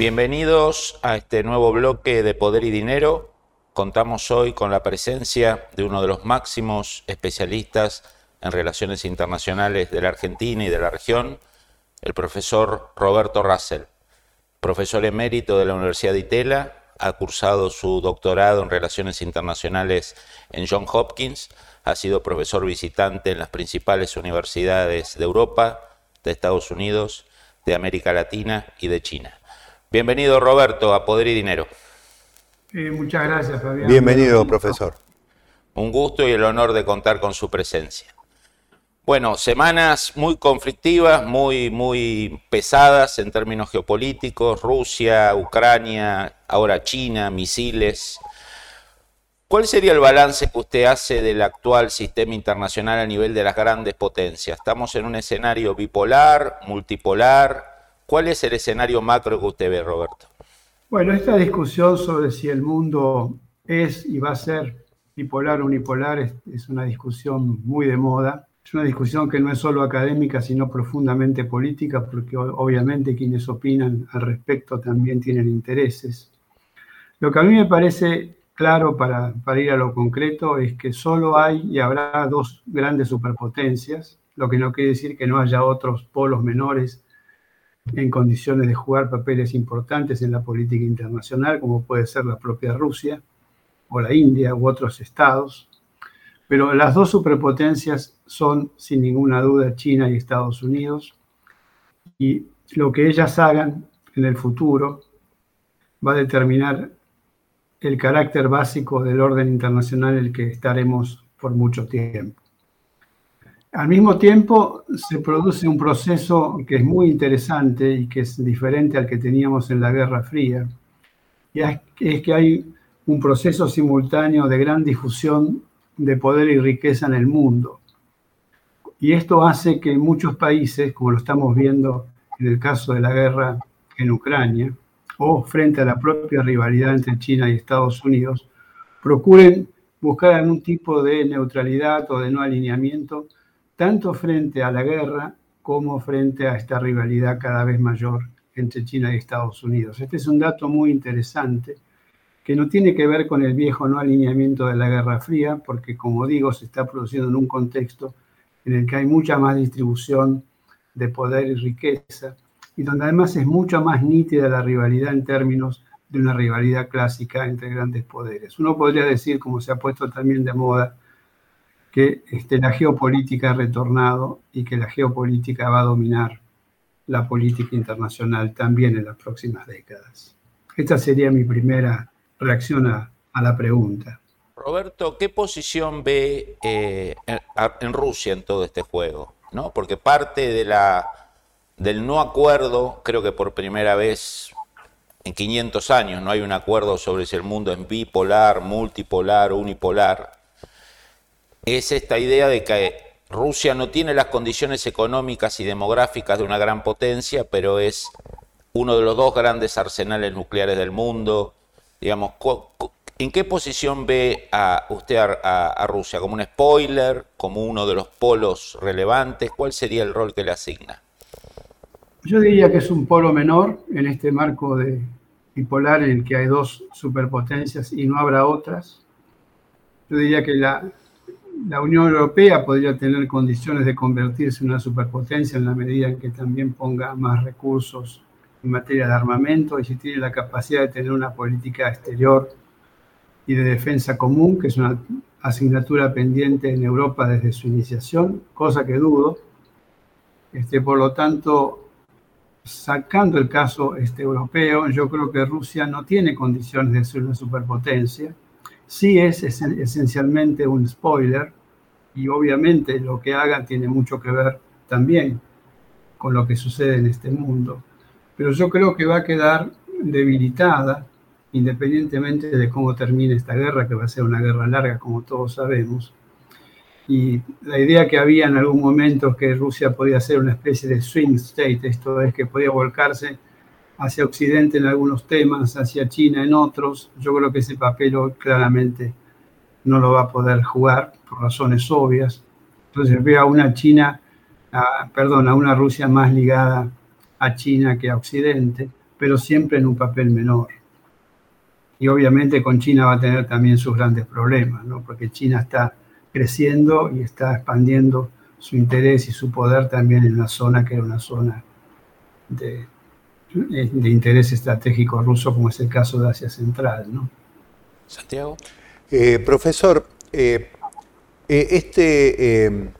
Bienvenidos a este nuevo bloque de Poder y Dinero. Contamos hoy con la presencia de uno de los máximos especialistas en relaciones internacionales de la Argentina y de la región, el profesor Roberto Russell, profesor emérito de la Universidad de Itela, ha cursado su doctorado en relaciones internacionales en John Hopkins, ha sido profesor visitante en las principales universidades de Europa, de Estados Unidos, de América Latina y de China. Bienvenido Roberto a Poder y Dinero. Eh, muchas gracias, Fabián. Bienvenido, profesor. Un gusto y el honor de contar con su presencia. Bueno, semanas muy conflictivas, muy, muy pesadas en términos geopolíticos, Rusia, Ucrania, ahora China, misiles. ¿Cuál sería el balance que usted hace del actual sistema internacional a nivel de las grandes potencias? ¿Estamos en un escenario bipolar, multipolar? ¿Cuál es el escenario macro que usted ve, Roberto? Bueno, esta discusión sobre si el mundo es y va a ser bipolar o unipolar es, una discusión muy de moda. Es una discusión que no es solo académica, sino profundamente política, porque obviamente quienes opinan al respecto también tienen intereses. Lo que a mí me parece claro para, para ir a lo concreto es que solo hay y habrá dos grandes superpotencias, lo que no quiere decir que no haya otros polos menores en condiciones de jugar papeles importantes en la política internacional, como puede ser la propia Rusia o la India u otros estados. Pero las dos superpotencias son, sin ninguna duda, China y Estados Unidos. Y lo que ellas hagan en el futuro va a determinar el carácter básico del orden internacional en el que estaremos por mucho tiempo. Al mismo tiempo, se produce un proceso que es muy interesante y que es diferente al que teníamos en la Guerra Fría, y es que hay un proceso simultáneo de gran difusión de poder y riqueza en el mundo. Y esto hace que muchos países, como lo estamos viendo en el caso de la guerra en Ucrania, o frente a la propia rivalidad entre China y Estados Unidos, procuren buscar algún tipo de neutralidad o de no alineamiento tanto frente a la guerra como frente a esta rivalidad cada vez mayor entre China y Estados Unidos. Este es un dato muy interesante que no tiene que ver con el viejo no alineamiento de la Guerra Fría, porque como digo, se está produciendo en un contexto en el que hay mucha más distribución de poder y riqueza, y donde además es mucho más nítida la rivalidad en términos de una rivalidad clásica entre grandes poderes. Uno podría decir, como se ha puesto también de moda, que este, la geopolítica ha retornado y que la geopolítica va a dominar la política internacional también en las próximas décadas. Esta sería mi primera reacción a, la pregunta. Roberto, ¿qué posición ve eh, en, Rusia en todo este juego? ¿No? Porque parte de la, del no acuerdo, creo que por primera vez en 500 años no hay un acuerdo sobre si el mundo es bipolar, multipolar unipolar, es esta idea de que Rusia no tiene las condiciones económicas y demográficas de una gran potencia, pero es uno de los dos grandes arsenales nucleares del mundo. Digamos, ¿en qué posición ve a usted a, Rusia? ¿Como un spoiler? ¿Como uno de los polos relevantes? ¿Cuál sería el rol que le asigna? Yo diría que es un polo menor en este marco de bipolar en el que hay dos superpotencias y no habrá otras. Yo diría que la, la Unión Europea podría tener condiciones de convertirse en una superpotencia en la medida en que también ponga más recursos en materia de armamento y si tiene la capacidad de tener una política exterior y de defensa común, que es una asignatura pendiente en Europa desde su iniciación, cosa que dudo. Este, por lo tanto, sacando el caso este, europeo, yo creo que Rusia no tiene condiciones de ser una superpotencia sí es esencialmente un spoiler y obviamente lo que haga tiene mucho que ver también con lo que sucede en este mundo. Pero yo creo que va a quedar debilitada, independientemente de cómo termine esta guerra, que va a ser una guerra larga, como todos sabemos. Y la idea que había en algún momento que Rusia podía ser una especie de swing state, esto es que podía volcarse hacia Occidente en algunos temas, hacia China en otros, yo creo que ese papel claramente no lo va a poder jugar por razones obvias. Entonces veo a una China, perdón, a una Rusia más ligada a China que a Occidente, pero siempre en un papel menor. Y obviamente con China va a tener también sus grandes problemas, ¿no? porque China está creciendo y está expandiendo su interés y su poder también en una zona que era una zona de, de interés estratégico ruso, como es el caso de Asia Central. ¿no? Santiago. Eh, profesor, eh, eh, este,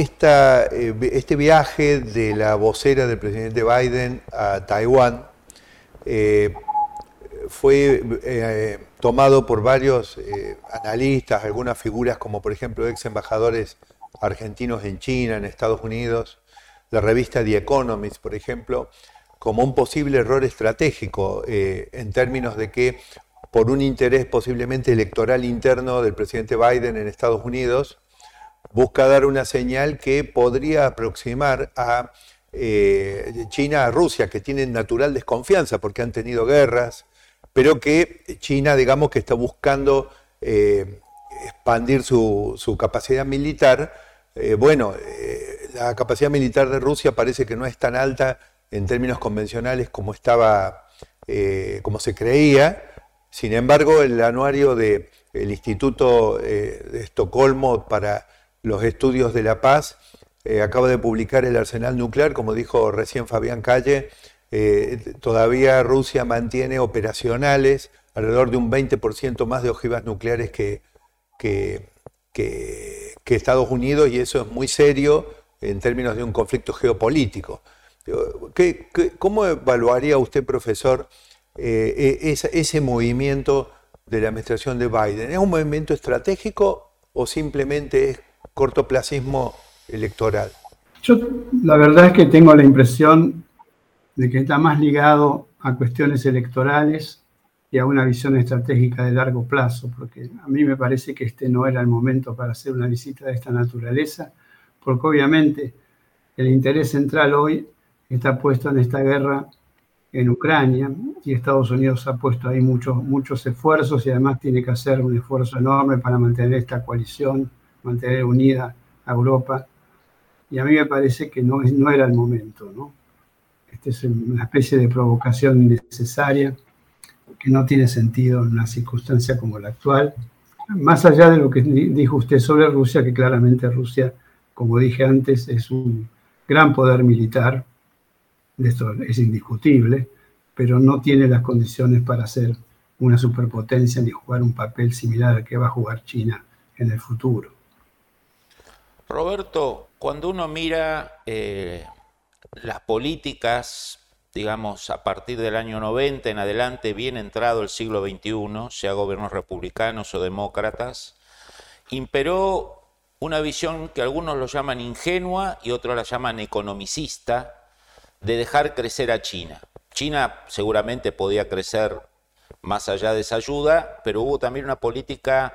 esta, este viaje de la vocera del presidente Biden a Taiwán fue tomado por varios analistas, algunas figuras como por ejemplo ex embajadores argentinos en China, en Estados Unidos, la revista The Economist, por ejemplo, como un posible error estratégico en términos de que por un interés posiblemente electoral interno del presidente Biden en Estados Unidos, busca dar una señal que podría aproximar a eh, China a Rusia, que tienen natural desconfianza porque han tenido guerras, pero que China, digamos, que está buscando eh, expandir su, capacidad militar. Eh, bueno, la capacidad militar de Rusia parece que no es tan alta en términos convencionales como estaba, como se creía, sin embargo, el anuario del Instituto eh, de Estocolmo para los Estudios de la Paz eh, acaba de publicar el arsenal nuclear, como dijo recién Fabián Calle, eh, todavía Rusia mantiene operacionales alrededor de un 20% más de ojivas nucleares que, Estados Unidos y eso es muy serio en términos de un conflicto geopolítico. cómo evaluaría usted, profesor, eh, eh, ese, movimiento de la administración de Biden? ¿Es un movimiento estratégico o simplemente es cortoplacismo electoral? Yo la verdad es que tengo la impresión de que está más ligado a cuestiones electorales y a una visión estratégica de largo plazo, porque a mí me parece que este no era el momento para hacer una visita de esta naturaleza, porque obviamente el interés central hoy está puesto en esta guerra en Ucrania y Estados Unidos ha puesto ahí muchos, muchos esfuerzos y además tiene que hacer un esfuerzo enorme para mantener esta coalición, mantener unida a Europa. Y a mí me parece que no, no era el momento. ¿no? Esta es una especie de provocación innecesaria que no tiene sentido en una circunstancia como la actual. Más allá de lo que dijo usted sobre Rusia, que claramente Rusia, como dije antes, es un gran poder militar, esto es indiscutible, pero no tiene las condiciones para ser una superpotencia ni jugar un papel similar al que va a jugar China en el futuro. Roberto, cuando uno mira eh, las políticas, digamos, a partir del año 90 en adelante, bien entrado el siglo XXI, sea gobiernos republicanos o demócratas, imperó una visión que algunos lo llaman ingenua y otros la llaman economicista, de dejar crecer a China. China seguramente podía crecer más allá de esa ayuda, pero hubo también una política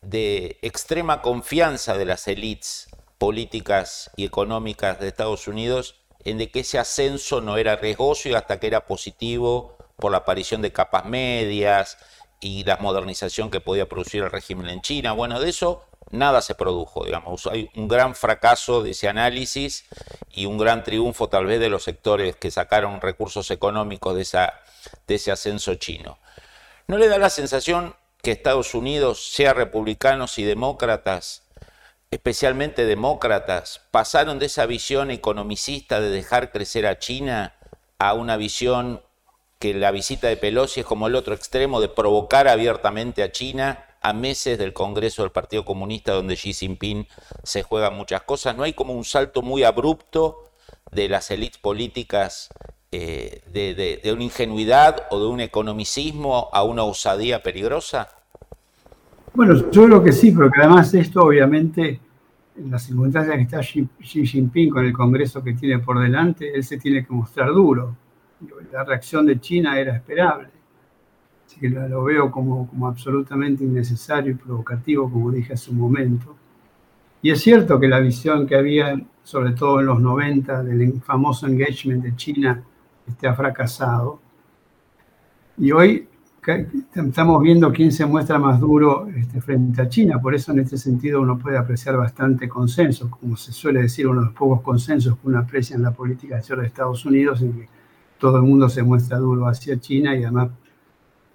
de extrema confianza de las élites políticas y económicas de Estados Unidos en de que ese ascenso no era riesgoso y hasta que era positivo por la aparición de capas medias y la modernización que podía producir el régimen en China. Bueno, de eso nada se produjo, digamos. Hay un gran fracaso de ese análisis y un gran triunfo tal vez de los sectores que sacaron recursos económicos de, ese ascenso chino. ¿No le da la sensación que Estados Unidos, sea republicanos y demócratas, especialmente demócratas, pasaron de esa visión economicista de dejar crecer a China a una visión que la visita de Pelosi es como el otro extremo de provocar abiertamente a China a meses del Congreso del Partido Comunista donde Xi Jinping se juega muchas cosas. ¿No hay como un salto muy abrupto de las élites políticas eh, de, una ingenuidad o de un economicismo a una osadía peligrosa? Bueno, yo creo que sí, pero que además esto obviamente, en las circunstancias que está Xi, Jinping con el Congreso que tiene por delante, él se tiene que mostrar duro. la reacción de China era esperable. Así que lo, veo como, como absolutamente innecesario y provocativo, como dije hace un momento. Y es cierto que la visión que había, sobre todo en los 90, del famoso engagement de China, este, ha fracasado. Y hoy estamos viendo quién se muestra más duro este, frente a China, por eso en este sentido uno puede apreciar bastante consenso, como se suele decir, uno de los pocos consensos que uno aprecia en la política exterior de Estados Unidos, en que todo el mundo se muestra duro hacia China y además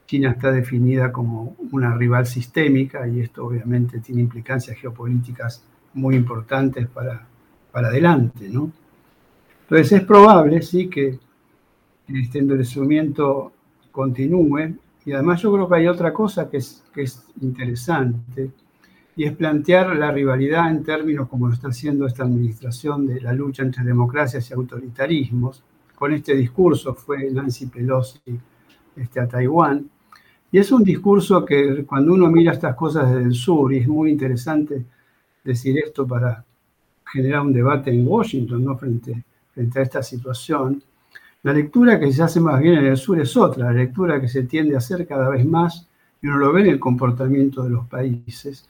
China está definida como una rival sistémica y esto obviamente tiene implicancias geopolíticas muy importantes para, para adelante, ¿no? Entonces es probable, sí, que este endurecimiento continúe y además yo creo que hay otra cosa que es, que es interesante, y es plantear la rivalidad en términos como lo está haciendo esta administración de la lucha entre democracias y autoritarismos. Con este discurso fue Nancy Pelosi este, a Taiwán. Y es un discurso que cuando uno mira estas cosas desde el sur, y es muy interesante decir esto para generar un debate en Washington ¿no? frente, frente a esta situación, la lectura que se hace más bien en el sur es otra, la lectura que se tiende a hacer cada vez más, y uno lo ve en el comportamiento de los países,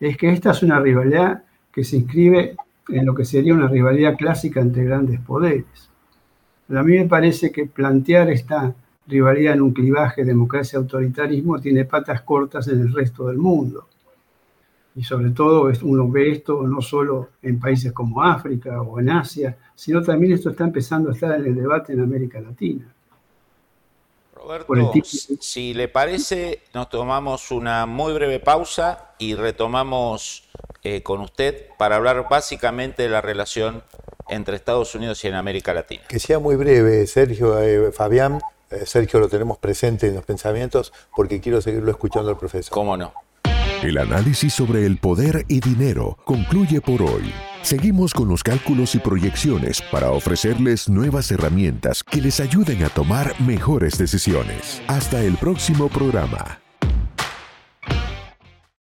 es que esta es una rivalidad que se inscribe en lo que sería una rivalidad clásica entre grandes poderes. Pero a mí me parece que plantear esta rivalidad en un clivaje democracia-autoritarismo tiene patas cortas en el resto del mundo y sobre todo uno ve esto no solo en países como África o en Asia, sino también esto está empezando a estar en el debate en América Latina. Roberto, si le parece, nos tomamos una muy breve pausa y retomamos eh, con usted para hablar básicamente de la relación entre Estados Unidos y en América Latina. Que sea muy breve, Sergio, eh, Fabián. Eh, Sergio lo tenemos presente en los pensamientos porque quiero seguirlo escuchando al profesor. ¿Cómo no? El análisis sobre el poder y dinero concluye por hoy. Seguimos con los cálculos y proyecciones para ofrecerles nuevas herramientas que les ayuden a tomar mejores decisiones. Hasta el próximo programa.